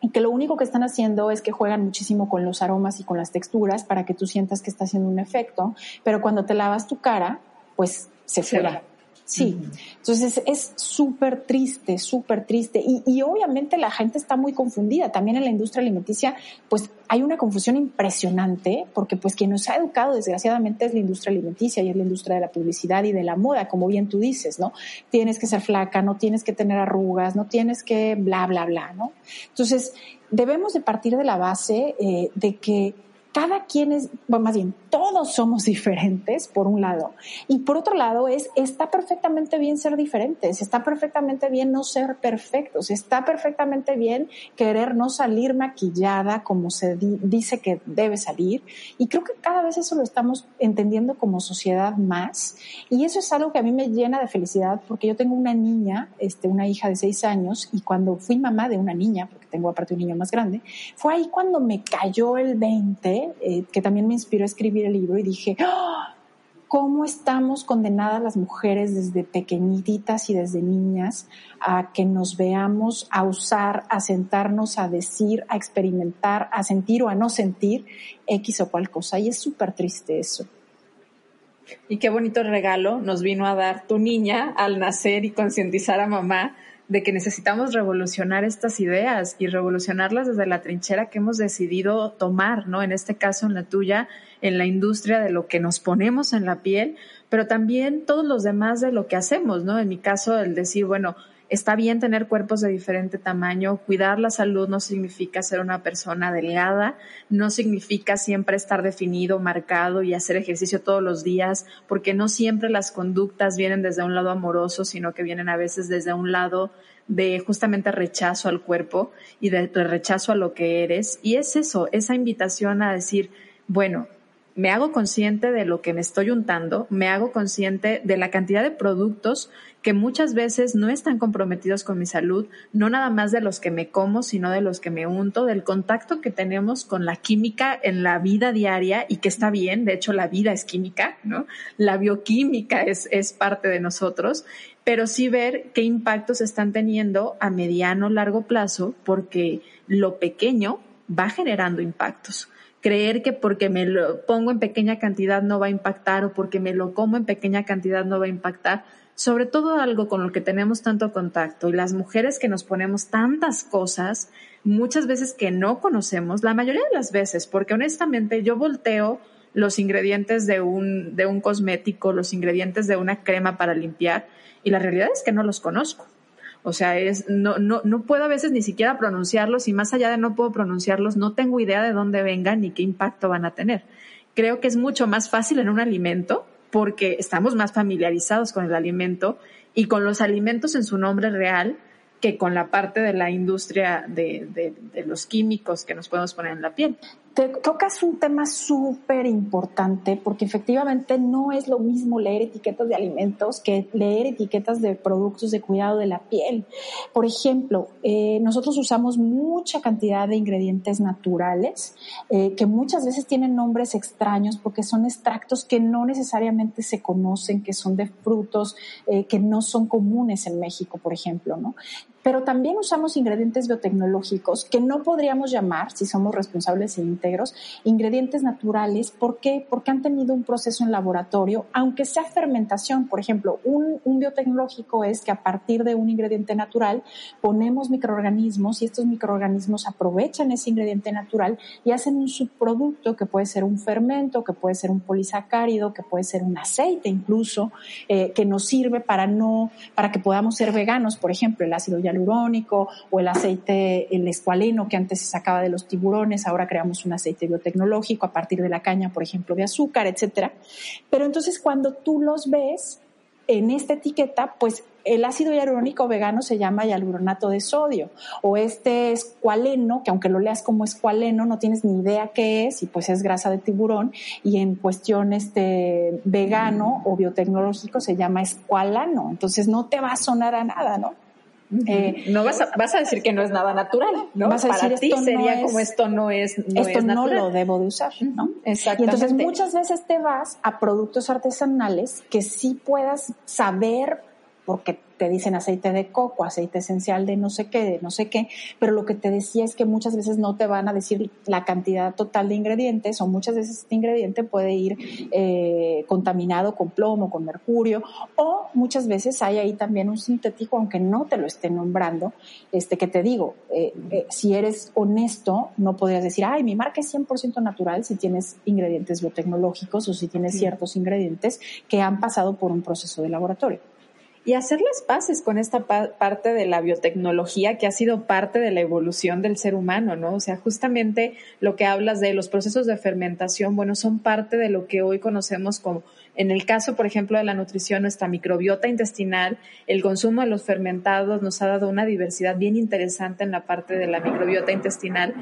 y que lo único que están haciendo es que juegan muchísimo con los aromas y con las texturas para que tú sientas que está haciendo un efecto, pero cuando te lavas tu cara, pues se fuera. Sí, entonces es súper triste, súper triste. Y, y, obviamente la gente está muy confundida. También en la industria alimenticia, pues hay una confusión impresionante, porque pues quien nos ha educado desgraciadamente es la industria alimenticia y es la industria de la publicidad y de la moda, como bien tú dices, ¿no? Tienes que ser flaca, no tienes que tener arrugas, no tienes que bla, bla, bla, ¿no? Entonces, debemos de partir de la base eh, de que cada quien es, bueno, más bien, todos somos diferentes, por un lado, y por otro lado es, está perfectamente bien ser diferentes, está perfectamente bien no ser perfectos, está perfectamente bien querer no salir maquillada como se dice que debe salir, y creo que cada vez eso lo estamos entendiendo como sociedad más, y eso es algo que a mí me llena de felicidad, porque yo tengo una niña, este, una hija de seis años, y cuando fui mamá de una niña, porque tengo aparte un niño más grande, fue ahí cuando me cayó el 20 eh, que también me inspiró a escribir el libro y dije, ¡Ah! ¿cómo estamos condenadas las mujeres desde pequeñitas y desde niñas a que nos veamos, a usar, a sentarnos, a decir, a experimentar, a sentir o a no sentir X o cual cosa? Y es súper triste eso. Y qué bonito regalo nos vino a dar tu niña al nacer y concientizar a mamá de que necesitamos revolucionar estas ideas y revolucionarlas desde la trinchera que hemos decidido tomar, ¿no? En este caso, en la tuya, en la industria de lo que nos ponemos en la piel, pero también todos los demás de lo que hacemos, ¿no? En mi caso, el decir, bueno, Está bien tener cuerpos de diferente tamaño, cuidar la salud no significa ser una persona delgada, no significa siempre estar definido, marcado y hacer ejercicio todos los días, porque no siempre las conductas vienen desde un lado amoroso, sino que vienen a veces desde un lado de justamente rechazo al cuerpo y de, rechazo a lo que eres. Y es eso, esa invitación a decir, bueno, me hago consciente de lo que me estoy untando, me hago consciente de la cantidad de productos que muchas veces no están comprometidos con mi salud, no nada más de los que me como, sino de los que me unto, del contacto que tenemos con la química en la vida diaria y que está bien, de hecho la vida es química, ¿no? La bioquímica es, es parte de nosotros, pero sí ver qué impactos están teniendo a mediano, largo plazo, porque lo pequeño va generando impactos creer que porque me lo pongo en pequeña cantidad no va a impactar o porque me lo como en pequeña cantidad no va a impactar, sobre todo algo con lo que tenemos tanto contacto y las mujeres que nos ponemos tantas cosas, muchas veces que no conocemos, la mayoría de las veces, porque honestamente yo volteo los ingredientes de un, de un cosmético, los ingredientes de una crema para limpiar y la realidad es que no los conozco. O sea, es, no, no, no puedo a veces ni siquiera pronunciarlos y más allá de no puedo pronunciarlos, no tengo idea de dónde vengan ni qué impacto van a tener. Creo que es mucho más fácil en un alimento porque estamos más familiarizados con el alimento y con los alimentos en su nombre real que con la parte de la industria de, de, de los químicos que nos podemos poner en la piel te tocas un tema súper importante porque efectivamente no es lo mismo leer etiquetas de alimentos que leer etiquetas de productos de cuidado de la piel. Por ejemplo, eh, nosotros usamos mucha cantidad de ingredientes naturales eh, que muchas veces tienen nombres extraños porque son extractos que no necesariamente se conocen, que son de frutos eh, que no son comunes en México, por ejemplo, ¿no? Pero también usamos ingredientes biotecnológicos que no podríamos llamar, si somos responsables e íntegros, ingredientes naturales. ¿Por qué? Porque han tenido un proceso en laboratorio, aunque sea fermentación. Por ejemplo, un, biotecnológico es que a partir de un ingrediente natural ponemos microorganismos y estos microorganismos aprovechan ese ingrediente natural y hacen un subproducto que puede ser un fermento, que puede ser un polisacárido, que puede ser un aceite incluso, eh, que nos sirve para no, para que podamos ser veganos, por ejemplo, el ácido ya hialurónico o el aceite, el escualeno que antes se sacaba de los tiburones, ahora creamos un aceite biotecnológico a partir de la caña, por ejemplo, de azúcar, etcétera. Pero entonces cuando tú los ves en esta etiqueta, pues el ácido hialurónico vegano se llama hialuronato de sodio o este escualeno, que aunque lo leas como escualeno no tienes ni idea qué es y pues es grasa de tiburón y en cuestión este vegano o biotecnológico se llama escualano, entonces no te va a sonar a nada, ¿no? Eh, no vas a, vas a decir que no es nada natural, ¿no? Vas a decir, Para ti sería como esto no es no Esto no lo debo de usar, ¿no? Exactamente. Y entonces muchas veces te vas a productos artesanales que sí puedas saber porque te dicen aceite de coco, aceite esencial de no sé qué, de no sé qué, pero lo que te decía es que muchas veces no te van a decir la cantidad total de ingredientes o muchas veces este ingrediente puede ir eh, contaminado con plomo, con mercurio o muchas veces hay ahí también un sintético, aunque no te lo esté nombrando, este que te digo, eh, eh, si eres honesto, no podrías decir, ay, mi marca es 100% natural si tienes ingredientes biotecnológicos o si tienes ciertos ingredientes que han pasado por un proceso de laboratorio y hacer las paces con esta parte de la biotecnología que ha sido parte de la evolución del ser humano, ¿no? O sea, justamente lo que hablas de los procesos de fermentación, bueno, son parte de lo que hoy conocemos como, en el caso, por ejemplo, de la nutrición, nuestra microbiota intestinal, el consumo de los fermentados nos ha dado una diversidad bien interesante en la parte de la microbiota intestinal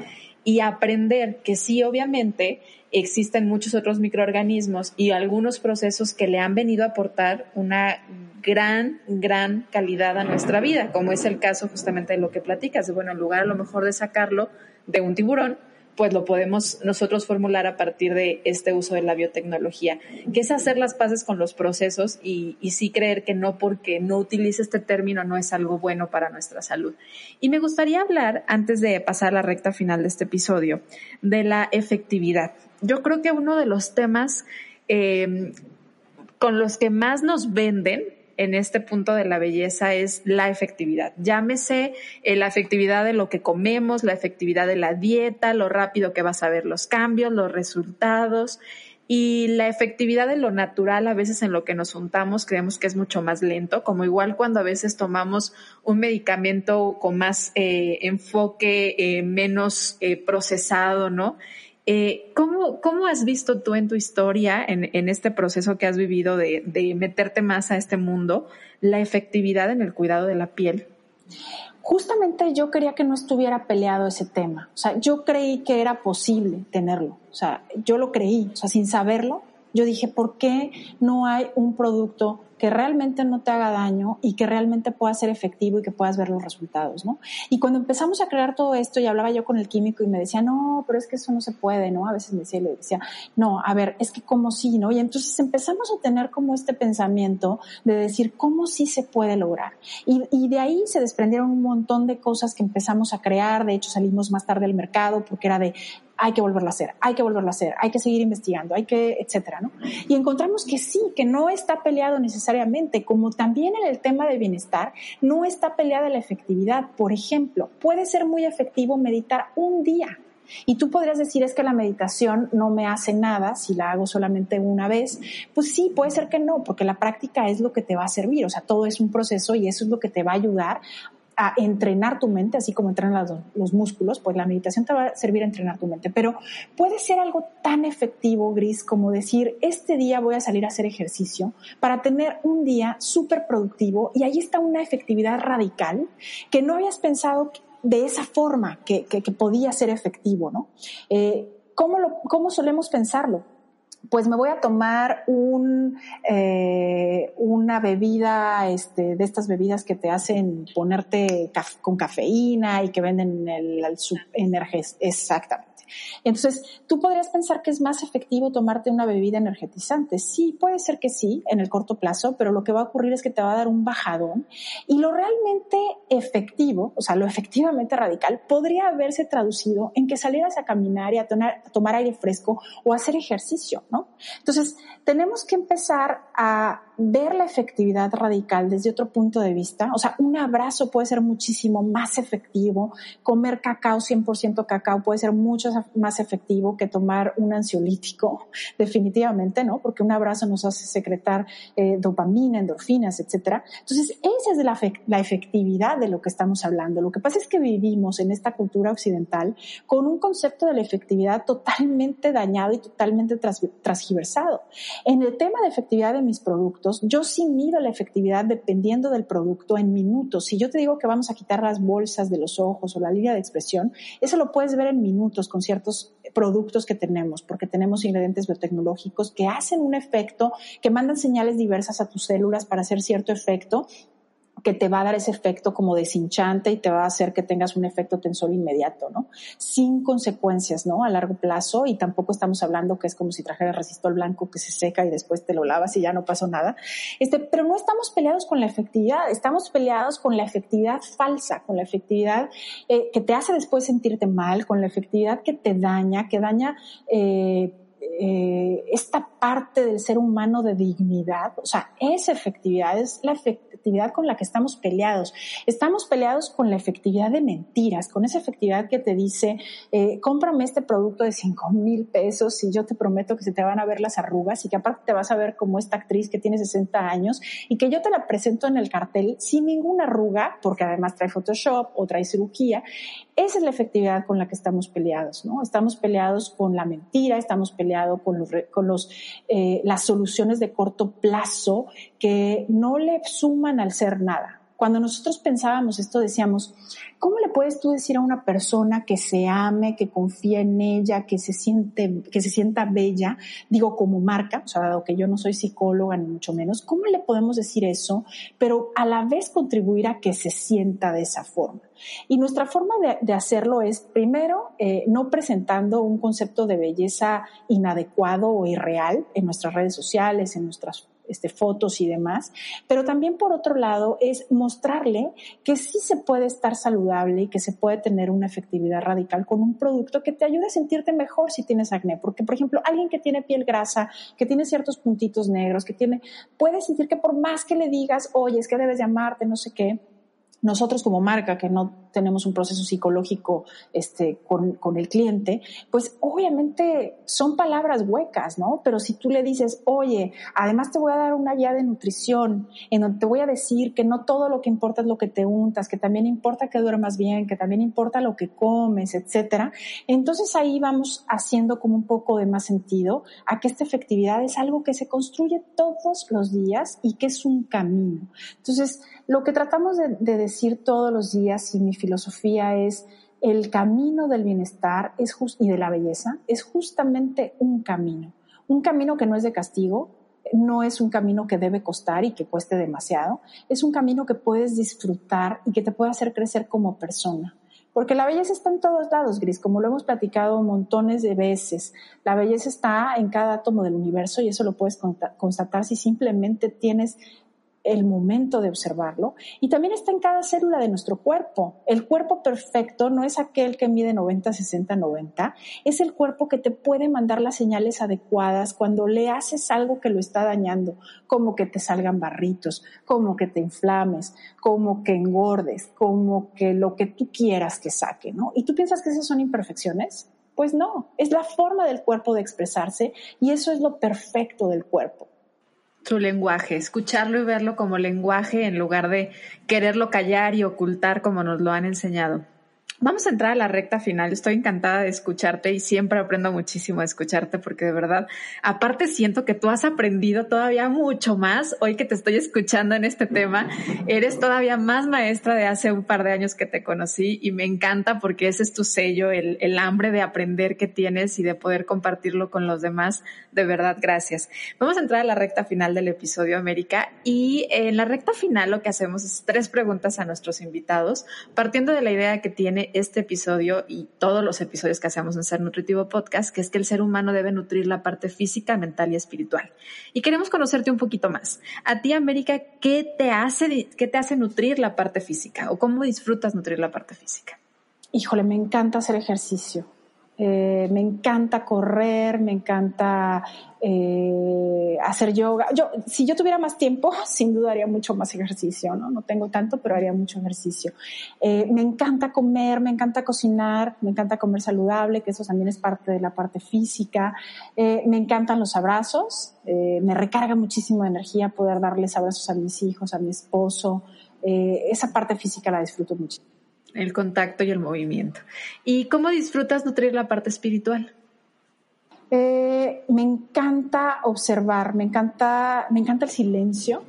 y aprender que sí, obviamente, existen muchos otros microorganismos y algunos procesos que le han venido a aportar una gran, gran calidad a nuestra vida, como es el caso justamente de lo que platicas. Bueno, en lugar a lo mejor de sacarlo de un tiburón, pues lo podemos nosotros formular a partir de este uso de la biotecnología, que es hacer las paces con los procesos y, y, sí creer que no porque no utilice este término no es algo bueno para nuestra salud. Y me gustaría hablar, antes de pasar a la recta final de este episodio, de la efectividad. Yo creo que uno de los temas eh, con los que más nos venden en este punto de la belleza es la efectividad. Llámese eh, la efectividad de lo que comemos, la efectividad de la dieta, lo rápido que vas a ver los cambios, los resultados y la efectividad de lo natural a veces en lo que nos juntamos creemos que es mucho más lento, como igual cuando a veces tomamos un medicamento con más eh, enfoque, eh, menos procesado, ¿no? ¿Cómo, ¿Cómo has visto tú en tu historia, en, en este proceso que has vivido de, de meterte más a este mundo, la efectividad en el cuidado de la piel? justamente yo quería que no estuviera peleado ese tema. O sea, yo creí que era posible tenerlo. O sea, yo lo creí. O sea, sin saberlo, yo dije, ¿por qué no hay un producto que realmente no te haga daño y que realmente pueda ser efectivo y que puedas ver los resultados, ¿no? Y cuando empezamos a crear todo esto y hablaba yo con el químico y me decía, no, pero es que eso no se puede, ¿no? A veces me decía, le decía, no, a ver, es que como sí, ¿no? Y entonces empezamos a tener como este pensamiento de decir, ¿cómo sí se puede lograr? Y, y de ahí se desprendieron un montón de cosas que empezamos a crear, de hecho salimos más tarde al mercado porque era de, hay que volverlo a hacer, hay que volverlo a hacer, hay que seguir investigando, hay que, etcétera, ¿no? Y encontramos que sí, que no está peleado necesariamente, como también en el tema de bienestar, no está peleada la efectividad. Por ejemplo, puede ser muy efectivo meditar un día. Y tú podrías decir es que la meditación no me hace nada si la hago solamente una vez. Pues sí, puede ser que no, porque la práctica es lo que te va a servir. O sea, todo es un proceso y eso es lo que te va a ayudar a entrenar tu mente, así como entrenan los, músculos, pues la meditación te va a servir a entrenar tu mente. Pero puede ser algo tan efectivo, Gris, como decir, este día voy a salir a hacer ejercicio para tener un día súper productivo y ahí está una efectividad radical que no habías pensado de esa forma que, podía ser efectivo, ¿no? Eh, ¿cómo, ¿Cómo solemos pensarlo? Pues me voy a tomar un, eh, una bebida, este, de estas bebidas que te hacen ponerte con cafeína y que venden el, el, el exactamente. Entonces, tú podrías pensar que es más efectivo tomarte una bebida energetizante. Sí, puede ser que sí, en el corto plazo, pero lo que va a ocurrir es que te va a dar un bajadón. Y lo realmente efectivo, o sea, lo efectivamente radical, podría haberse traducido en que salieras a caminar y a, a tomar aire fresco o a hacer ejercicio, ¿no? Entonces, tenemos que empezar a ver la efectividad radical desde otro punto de vista. O sea, un abrazo puede ser muchísimo más efectivo. Comer cacao, 100% cacao, puede ser mucho más efectivo que tomar un ansiolítico, definitivamente, ¿no? Porque un abrazo nos hace secretar eh, dopamina, endorfinas, etcétera. Entonces, esa es la, efectividad de lo que estamos hablando. Lo que pasa es que vivimos en esta cultura occidental con un concepto de la efectividad totalmente dañado y totalmente transgiversado. En el tema de efectividad de mis productos, yo sí mido la efectividad dependiendo del producto en minutos. Si yo te digo que vamos a quitar las bolsas de los ojos o la línea de expresión, eso lo puedes ver en minutos con ciertos productos que tenemos, porque tenemos ingredientes biotecnológicos que hacen un efecto, que mandan señales diversas a tus células para hacer cierto efecto que te va a dar ese efecto como deshinchante y te va a hacer que tengas un efecto tensor inmediato, ¿no? Sin consecuencias, ¿no? A largo plazo y tampoco estamos hablando que es como si trajeras resistol blanco que se seca y después te lo lavas y ya no pasó nada. Este, pero no estamos peleados con la efectividad, estamos peleados con la efectividad falsa, con la efectividad eh, que te hace después sentirte mal, con la efectividad que te daña, que daña eh, eh, esta parte del ser humano de dignidad, o sea, esa efectividad es la efectividad con la que estamos peleados. Estamos peleados con la efectividad de mentiras, con esa efectividad que te dice, eh, cómprame este producto de 5 mil pesos y yo te prometo que se te van a ver las arrugas y que aparte te vas a ver como esta actriz que tiene 60 años y que yo te la presento en el cartel sin ninguna arruga, porque además trae Photoshop o trae cirugía. Esa es la efectividad con la que estamos peleados, ¿no? Estamos peleados con la mentira, estamos peleados con, los, con los, eh, las soluciones de corto plazo que no le suman al ser nada. Cuando nosotros pensábamos esto decíamos, ¿cómo le puedes tú decir a una persona que se ame, que confía en ella, que se siente, que se sienta bella, digo como marca, o sea, dado que yo no soy psicóloga ni mucho menos, ¿cómo le podemos decir eso, pero a la vez contribuir a que se sienta de esa forma? Y nuestra forma de, hacerlo es, primero, eh, no presentando un concepto de belleza inadecuado o irreal en nuestras redes sociales, en nuestras este, fotos y demás, pero también por otro lado es mostrarle que sí se puede estar saludable y que se puede tener una efectividad radical con un producto que te ayude a sentirte mejor si tienes acné, porque por ejemplo, alguien que tiene piel grasa, que tiene ciertos puntitos negros, que tiene, puede sentir que por más que le digas, oye, es que debes llamarte, no sé qué, nosotros como marca que no tenemos un proceso psicológico este, con, con, el cliente, pues obviamente son palabras huecas, ¿no? Pero si tú le dices, oye, además te voy a dar una guía de nutrición en donde te voy a decir que no todo lo que importa es lo que te untas, que también importa que duermas bien, que también importa lo que comes, etcétera, entonces ahí vamos haciendo como un poco de más sentido a que esta efectividad es algo que se construye todos los días y que es un camino. Entonces, lo que tratamos de, de decir todos los días y mi filosofía es el camino del bienestar es y de la belleza es justamente un camino. Un camino que no es de castigo, no es un camino que debe costar y que cueste demasiado, es un camino que puedes disfrutar y que te puede hacer crecer como persona. Porque la belleza está en todos lados, Gris, como lo hemos platicado montones de veces. La belleza está en cada átomo del universo y eso lo puedes constatar si simplemente tienes el momento de observarlo. Y también está en cada célula de nuestro cuerpo. El cuerpo perfecto no es aquel que mide 90, 60, 90. Es el cuerpo que te puede mandar las señales adecuadas cuando le haces algo que lo está dañando, como que te salgan barritos, como que te inflames, como que engordes, como que lo que tú quieras que saque, ¿no? Y tú piensas que esas son imperfecciones. Pues no, es la forma del cuerpo de expresarse y eso es lo perfecto del cuerpo su lenguaje, escucharlo y verlo como lenguaje en lugar de quererlo callar y ocultar como nos lo han enseñado. Vamos a entrar a la recta final. Estoy encantada de escucharte y siempre aprendo muchísimo de escucharte porque de verdad, aparte siento que tú has aprendido todavía mucho más hoy que te estoy escuchando en este tema. Eres todavía más maestra de hace un par de años que te conocí y me encanta porque ese es tu sello, el, el hambre de aprender que tienes y de poder compartirlo con los demás. De verdad, gracias. Vamos a entrar a la recta final del episodio América y en la recta final lo que hacemos es tres preguntas a nuestros invitados partiendo de la idea que tiene este episodio y todos los episodios que hacemos en Ser Nutritivo Podcast, que es que el ser humano debe nutrir la parte física, mental y espiritual. Y queremos conocerte un poquito más. A ti, América, ¿qué te hace, qué te hace nutrir la parte física o cómo disfrutas nutrir la parte física? Híjole, me encanta hacer ejercicio. Eh, me encanta correr, me encanta eh, hacer yoga. Yo, si yo tuviera más tiempo, sin duda haría mucho más ejercicio, ¿no? No tengo tanto, pero haría mucho ejercicio. Eh, me encanta comer, me encanta cocinar, me encanta comer saludable, que eso también es parte de la parte física. me encantan los abrazos, me recarga muchísimo de energía poder darles abrazos a mis hijos, a mi esposo. esa parte física la disfruto muchísimo el contacto y el movimiento. ¿Y cómo disfrutas nutrir la parte espiritual? Eh, me encanta observar, me encanta, me encanta el silencio,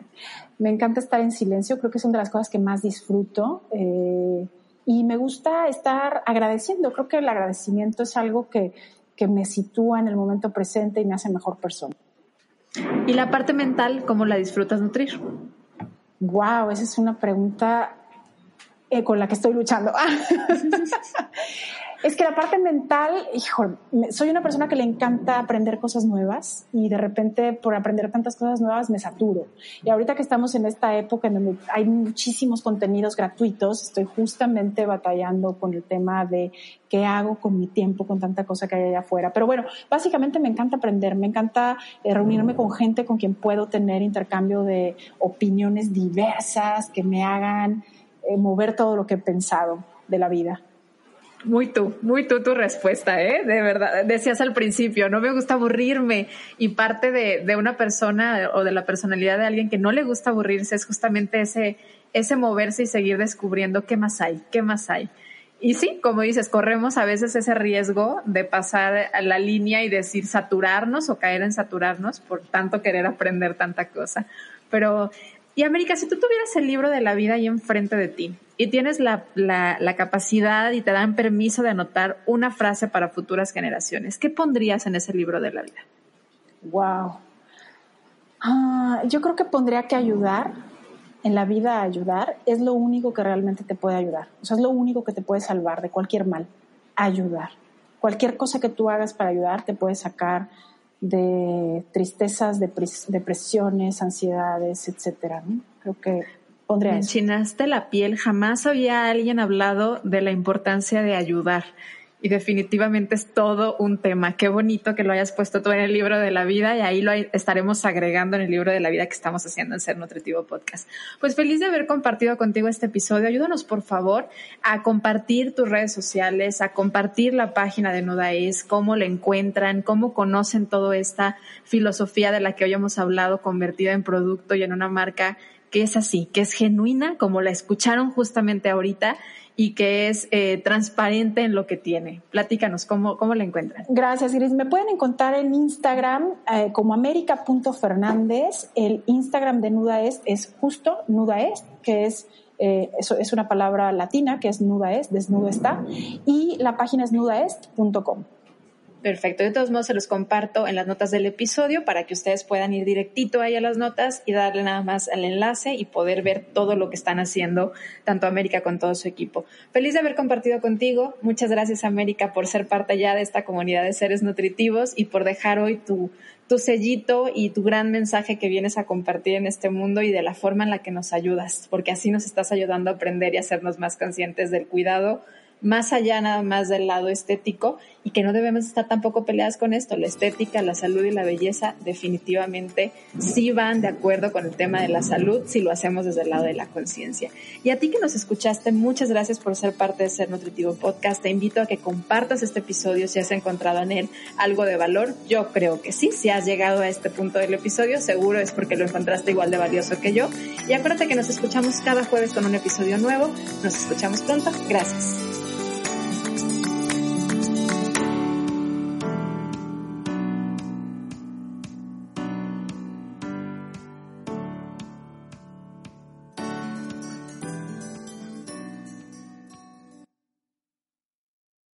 me encanta estar en silencio, creo que es una de las cosas que más disfruto eh, y me gusta estar agradeciendo, creo que el agradecimiento es algo que, que me sitúa en el momento presente y me hace mejor persona. ¿Y la parte mental, cómo la disfrutas nutrir? Wow, esa es una pregunta eh, con la que estoy luchando. es que la parte mental, hijo, soy una persona que le encanta aprender cosas nuevas y de repente por aprender tantas cosas nuevas me saturo. Y ahorita que estamos en esta época en donde hay muchísimos contenidos gratuitos, estoy justamente batallando con el tema de qué hago con mi tiempo, con tanta cosa que hay allá afuera. Pero bueno, básicamente me encanta aprender, me encanta eh, reunirme con gente con quien puedo tener intercambio de opiniones diversas que me hagan eh, mover todo lo que he pensado de la vida. Muy tú, muy tú tu respuesta, ¿eh? De verdad, decías al principio, no me gusta aburrirme y parte de, de, una persona o de la personalidad de alguien que no le gusta aburrirse es justamente ese, ese moverse y seguir descubriendo qué más hay, qué más hay. Y sí, como dices, corremos a veces ese riesgo de pasar a la línea y decir saturarnos o caer en saturarnos por tanto querer aprender tanta cosa. Pero y América, si tú tuvieras el libro de la vida ahí enfrente de ti y tienes la, capacidad y te dan permiso de anotar una frase para futuras generaciones, ¿qué pondrías en ese libro de la vida? Wow. Ah, yo creo que pondría que ayudar, en la vida ayudar, es lo único que realmente te puede ayudar. O sea, es lo único que te puede salvar de cualquier mal. Ayudar. Cualquier cosa que tú hagas para ayudar te puede sacar de tristezas, depresiones, ansiedades, etcétera. Creo que pondría Me enchinaste la piel. Jamás había alguien hablado de la importancia de ayudar y definitivamente es todo un tema. Qué bonito que lo hayas puesto tú en el libro de la vida y ahí lo estaremos agregando en el libro de la vida que estamos haciendo en Ser Nutritivo Podcast. Pues feliz de haber compartido contigo este episodio. Ayúdanos por favor a compartir tus redes sociales, a compartir la página de Nudaes, cómo la encuentran, cómo conocen toda esta filosofía de la que hoy hemos hablado convertida en producto y en una marca que es así, que es genuina, como la escucharon justamente ahorita y que es eh, transparente en lo que tiene. Platícanos, ¿cómo, cómo la encuentran? Gracias, Iris. Me pueden encontrar en Instagram eh, como america.fernández. El Instagram de Nudaest es justo Nudaest, que es eh, eso es una palabra latina que es nudaest, desnudo está, y la página es nudaest.com. Perfecto. De todos modos, se los comparto en las notas del episodio para que ustedes puedan ir directito ahí a las notas y darle nada más al enlace y poder ver todo lo que están haciendo, tanto América con todo su equipo. Feliz de haber compartido contigo. Muchas gracias, América, por ser parte ya de esta comunidad de seres nutritivos y por dejar hoy tu, tu sellito y tu gran mensaje que vienes a compartir en este mundo y de la forma en la que nos ayudas, porque así nos estás ayudando a aprender y hacernos más conscientes del cuidado más allá nada más del lado estético y que no debemos estar tampoco peleadas con esto. La estética, la salud y la belleza definitivamente sí van de acuerdo con el tema de la salud si lo hacemos desde el lado de la conciencia. Y a ti que nos escuchaste, muchas gracias por ser parte de Ser Nutritivo Podcast. Te invito a que compartas este episodio si has encontrado en él algo de valor. Yo creo que sí. Si has llegado a este punto del episodio, seguro es porque lo encontraste igual de valioso que yo. Y acuérdate que nos escuchamos cada jueves con un episodio nuevo. Nos escuchamos pronto. Gracias.